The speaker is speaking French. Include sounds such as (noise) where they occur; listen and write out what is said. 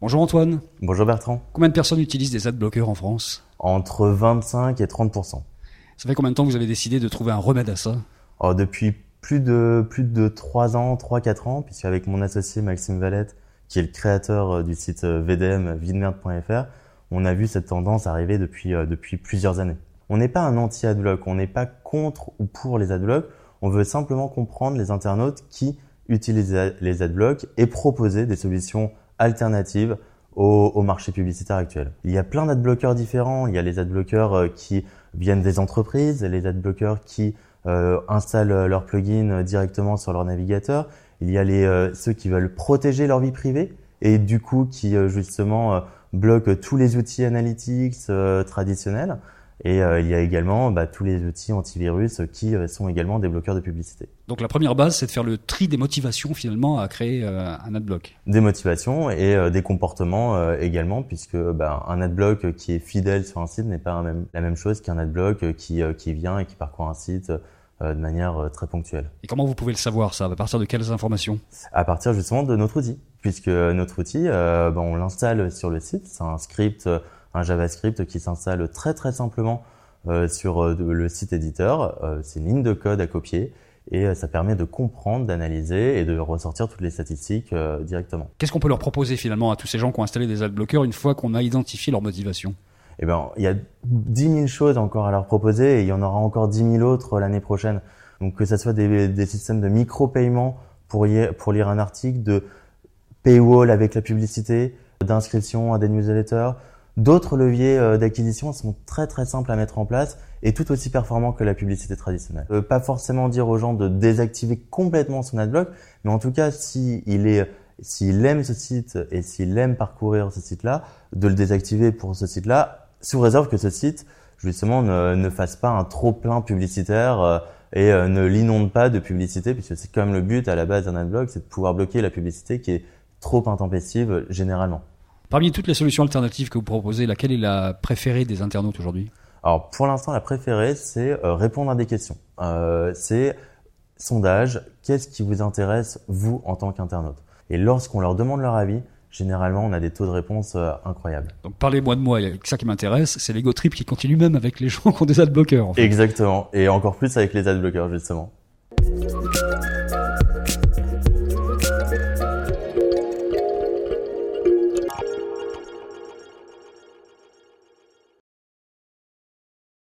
Bonjour Antoine. Bonjour Bertrand. Combien de personnes utilisent des adblockers en France? Entre 25 et 30% Ça fait combien de temps que vous avez décidé de trouver un remède à ça? Alors, Depuis plus de plus de 3 ans, 3-4 ans, puisque avec mon associé Maxime Valette, qui est le créateur euh, du site euh, VDM videmerde.fr, on a vu cette tendance arriver depuis euh, depuis plusieurs années. On n'est pas un anti-adblock, on n'est pas contre ou pour les adblocks, on veut simplement comprendre les internautes qui utilisent les adblocks et proposer des solutions alternatives au, au, marché publicitaire actuel. Il y a plein d'adblockers différents. Il y a les adblockers euh, qui viennent des entreprises, les adblockers qui euh, installent leurs plugins directement sur leur navigateur. Il y a les, euh, ceux qui veulent protéger leur vie privée et du coup qui euh, justement bloquent tous les outils analytics traditionnels. Et euh, il y a également bah, tous les outils antivirus qui euh, sont également des bloqueurs de publicité. Donc la première base, c'est de faire le tri des motivations finalement à créer euh, un adblock. Des motivations et des comportements également, puisque bah, un adblock qui est fidèle sur un site n'est pas même, la même chose qu'un adblock qui, qui vient et qui parcourt un site de manière très ponctuelle. Et comment vous pouvez le savoir ça À partir de quelles informations? À partir justement de notre outil, puisque notre outil, bah, on l'installe sur le site, c'est un script un JavaScript qui s'installe très très simplement euh, sur euh, le site éditeur. Euh, c'est une ligne de code à copier et ça permet de comprendre, d'analyser et de ressortir toutes les statistiques directement. Qu'est-ce qu'on peut leur proposer finalement à tous ces gens qui ont installé des adblockers une fois qu'on a identifié leur motivation? Eh ben, il y a 10 000 choses encore à leur proposer et il y en aura encore 10 000 autres l'année prochaine. Donc que ce soit des, des systèmes de micro-paiement pour, pour lire un article, de paywall avec la publicité, d'inscription à des newsletters, D'autres leviers euh, d'acquisition sont très très simples à mettre en place et tout aussi performants que la publicité traditionnelle. Euh, pas forcément dire aux gens de désactiver complètement son adblock, mais en tout cas s'il est s'il aime ce site et s'il aime parcourir ce site-là, de le désactiver pour ce site-là, sous réserve que ce site justement ne, fasse pas un trop plein publicitaire euh, et ne l'inonde pas de publicité, puisque c'est quand même le but à la base d'un adblock, c'est de pouvoir bloquer la publicité qui est trop intempestive généralement. Parmi toutes les solutions alternatives que vous proposez, laquelle est la préférée des internautes aujourd'hui Alors pour l'instant, la préférée, c'est euh, répondre à des questions. Euh, c'est sondage, qu'est-ce qui vous intéresse, vous, en tant qu'internaute? Et lorsqu'on leur demande leur avis, généralement, on a des taux de réponse euh, incroyables. Donc parlez-moi de moi, ça qui m'intéresse, c'est l'ego trip qui continue même avec les gens (laughs) qui ont des adblockers. En fait. Exactement, et encore plus avec les adblockers, justement.